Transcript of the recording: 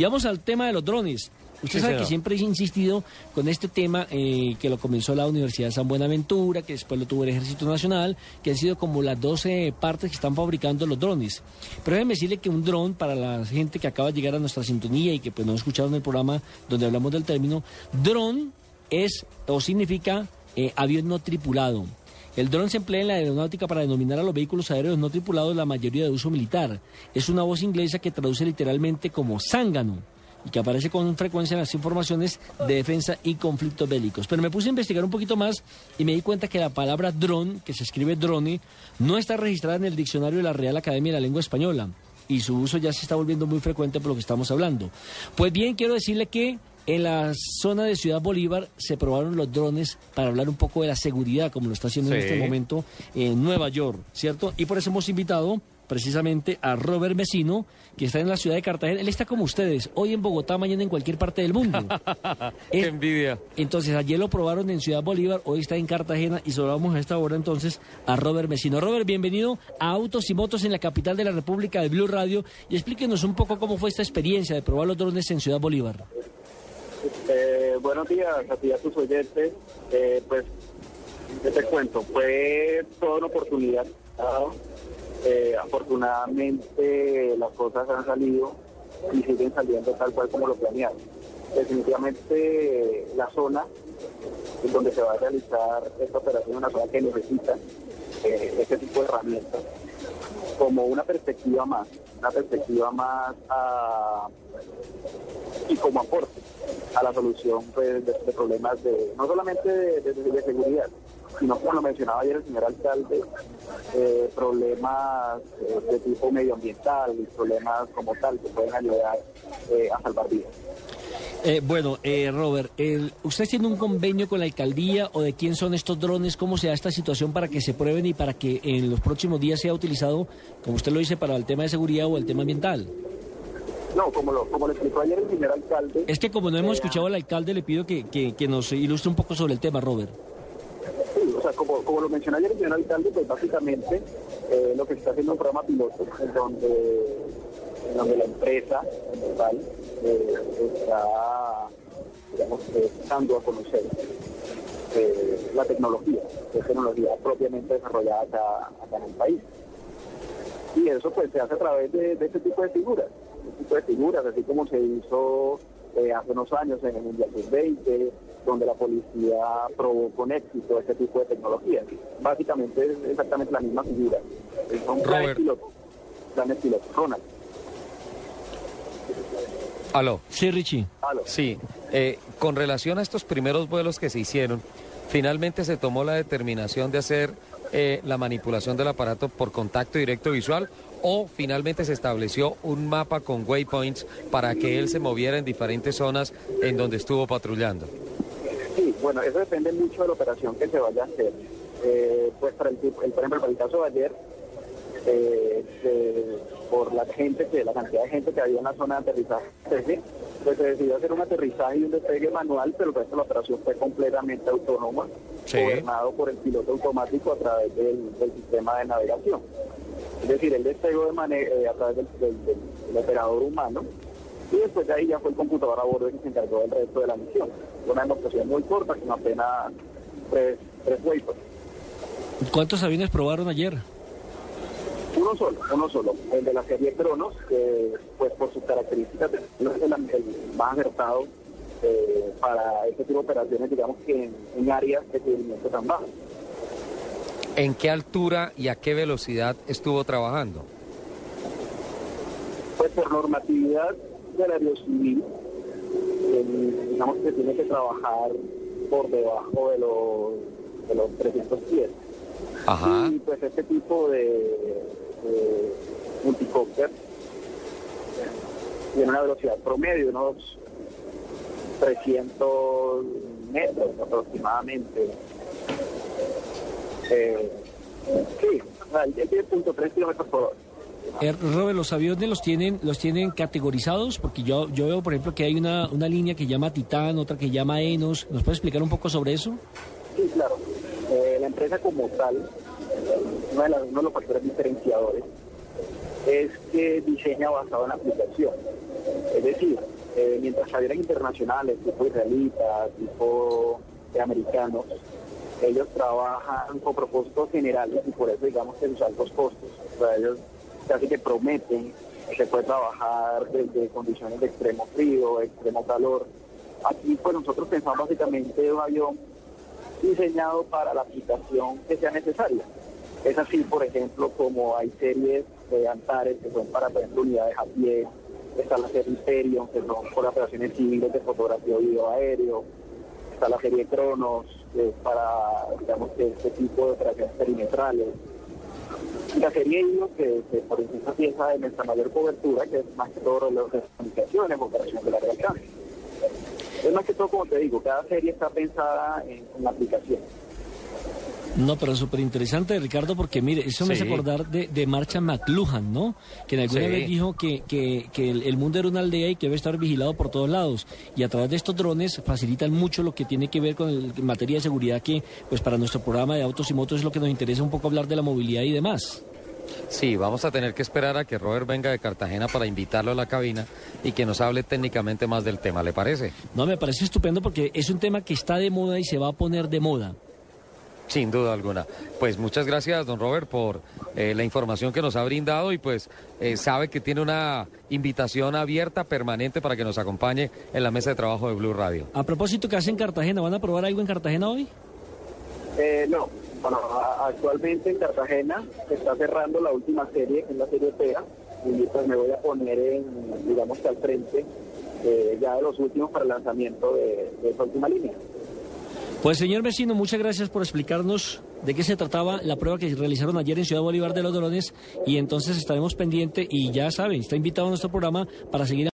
Y vamos al tema de los drones. Usted Sí, sabe señor. que siempre he insistido con este tema eh, que lo comenzó la Universidad de San Buenaventura, que después lo tuvo el Ejército Nacional, que han sido como las 12 partes que están fabricando los drones. Pero déjeme decirle que un dron, para la gente que acaba de llegar a nuestra sintonía y que pues no escucharon el programa donde hablamos del término, dron es o significa eh, avión no tripulado. El dron se emplea en la aeronáutica para denominar a los vehículos aéreos no tripulados, la mayoría de uso militar. Es una voz inglesa que traduce literalmente como zángano y que aparece con frecuencia en las informaciones de defensa y conflictos bélicos. Pero me puse a investigar un poquito más y me di cuenta que la palabra dron, que se escribe drone, no está registrada en el diccionario de la Real Academia de la Lengua Española y su uso ya se está volviendo muy frecuente por lo que estamos hablando. Pues bien, quiero decirle que en la zona de Ciudad Bolívar se probaron los drones para hablar un poco de la seguridad, como lo está haciendo en este momento en Nueva York, ¿cierto? Y por eso hemos invitado precisamente a Robert Mesino, que está en la ciudad de Cartagena. Él está como ustedes, hoy en Bogotá, mañana en cualquier parte del mundo. Qué envidia. entonces, ayer lo probaron en Ciudad Bolívar, hoy está en Cartagena y saludamos a esta hora entonces a Robert Mesino. Robert, bienvenido a Autos y Motos en la capital de la República de Blue Radio y explíquenos un poco cómo fue esta experiencia de probar los drones en Ciudad Bolívar. Eh, buenos días a ti a tus oyentes. Eh, pues, ¿qué te cuento? Fue toda una oportunidad. Eh, afortunadamente las cosas han salido y siguen saliendo tal cual como lo planearon. Definitivamente la zona en donde se va a realizar esta operación es una zona que necesita este tipo de herramientas como una perspectiva más, una perspectiva más a y como aporte a la solución pues, de, problemas de no solamente de, seguridad, sino como lo mencionaba ayer el señor alcalde, eh, problemas eh, de tipo medioambiental problemas como tal que pueden ayudar eh, a salvar vidas. Bueno, Robert, el- ¿usted tiene un convenio con la alcaldía o de quién son estos drones? ¿Cómo se da esta situación para que se prueben y para que en los próximos días sea utilizado, como usted lo dice, para el tema de seguridad o el tema ambiental? No, como lo, como lo explicó ayer el señor alcalde, Es que como no hemos Eh, escuchado al alcalde, le pido que, que- que nos ilustre un poco sobre el tema, Robert. Sí, o sea, como, como lo mencionó ayer el señor alcalde, pues básicamente eh, lo que se está haciendo es un programa piloto en donde, en donde la empresa en total eh, está, digamos, eh, dando a conocer la tecnología, la tecnología propiamente desarrollada acá, acá en el país. Y eso pues se hace a través de, de este tipo de figuras, este tipo de figuras, así como se hizo eh, hace unos años en el Mundial Sub-20, donde la policía probó con éxito este tipo de tecnologías. Básicamente es exactamente la misma figura. Son planes Robert. pilotos. Planes pilotos. Ronald. Aló. Sí, Richie. Aló. Sí, eh, con relación a estos primeros vuelos que se hicieron, finalmente se tomó la determinación de hacer eh, la manipulación del aparato por contacto directo visual o finalmente se estableció un mapa con waypoints para que él se moviera en diferentes zonas en donde estuvo patrullando. Sí, bueno, eso depende mucho de la operación que se vaya a hacer. Eh, pues para el, el, por ejemplo, para el caso de ayer, eh, por la gente que la cantidad de gente que había en la zona de aterrizaje, pues se decidió hacer un aterrizaje y un despegue manual, pero el resto de la operación fue completamente autónoma, Sí. gobernado por el piloto automático a través del, del sistema de navegación. Es decir, él despegó de eh, a través del, del- del- del operador humano y después de ahí ya fue el computador a bordo el que se encargó del resto de la misión. Una demostración muy corta, con apenas tres, tres waypoints. ¿Cuántos aviones probaron ayer? Uno solo, uno solo, el de la serie Cronos, que pues por sus características no es el, el más acertado eh, para este tipo de operaciones, digamos que en, en áreas de seguimiento tan bajas. ¿En qué altura y a qué velocidad estuvo trabajando? Pues por normatividad del aerocivil, digamos que tiene que trabajar por debajo de los, de los 300 pies. Ajá. Y pues este tipo de, de multicópter tiene una velocidad promedio, unos 300 metros aproximadamente. Eh, sí, él tiene punto tres kilómetros por hora. Eh, Robert, los aviones los tienen, los tienen categorizados, porque yo, yo veo, por ejemplo, que hay una, una línea que llama Titán, otra que llama Enos. ¿Nos puede explicar un poco sobre eso? Sí, claro. Eh, la empresa como tal, uno de, las- uno de los factores diferenciadores es que diseña basado en la aplicación. Es decir, eh, mientras aviones internacionales, tipo israelitas, tipo americanos, ellos trabajan con propósitos generales y por eso digamos que sus altos costos. O sea, ellos casi que prometen que se puede trabajar desde condiciones de extremo frío, extremo calor. Aquí pues nosotros pensamos básicamente un avión diseñado para la aplicación que sea necesaria. Es así, por ejemplo, como hay series de Antares que son para, por unidades a pie, está la serie Hyperion, que son por operaciones civiles de fotografía video aéreo, está la serie Cronos, que es para, digamos, que este tipo de operaciones perimetrales. La serie Hilo, que, que por ejemplo piensa de nuestra mayor cobertura, que es más que todo de comunicaciones, operaciones de largo alcance. Es más que todo, como te digo, cada serie está pensada en, en la aplicación. No, pero súper interesante, Ricardo, porque mire, eso me hace acordar de, de Marcha McLuhan, ¿no? Que en alguna Sí. vez dijo que, que, que el, el mundo era una aldea y que debe estar vigilado por todos lados. Y a través de estos drones facilitan mucho lo que tiene que ver con el, en materia de seguridad, que pues para nuestro programa de autos y motos es lo que nos interesa un poco hablar de la movilidad y demás. Sí, vamos a tener que esperar a que Robert venga de Cartagena para invitarlo a la cabina y que nos hable técnicamente más del tema, ¿le parece? No, me parece estupendo porque es un tema que está de moda y se va a poner de moda. Sin duda alguna. Pues muchas gracias, don Robert, por eh, la información que nos ha brindado y pues eh, sabe que tiene una invitación abierta, permanente, para que nos acompañe en la mesa de trabajo de Blue Radio. A propósito, ¿qué hacen en Cartagena? ¿Van a probar algo en Cartagena hoy? Eh, no, bueno, actualmente en Cartagena se está cerrando la última serie, que es la serie PEA, y pues me voy a poner en, digamos que al frente eh, ya de los últimos para el lanzamiento de, de esa última línea. Pues señor vecino, muchas gracias por explicarnos de qué se trataba la prueba que realizaron ayer en Ciudad Bolívar de los drones y entonces estaremos pendiente y ya saben, está invitado a nuestro programa para seguir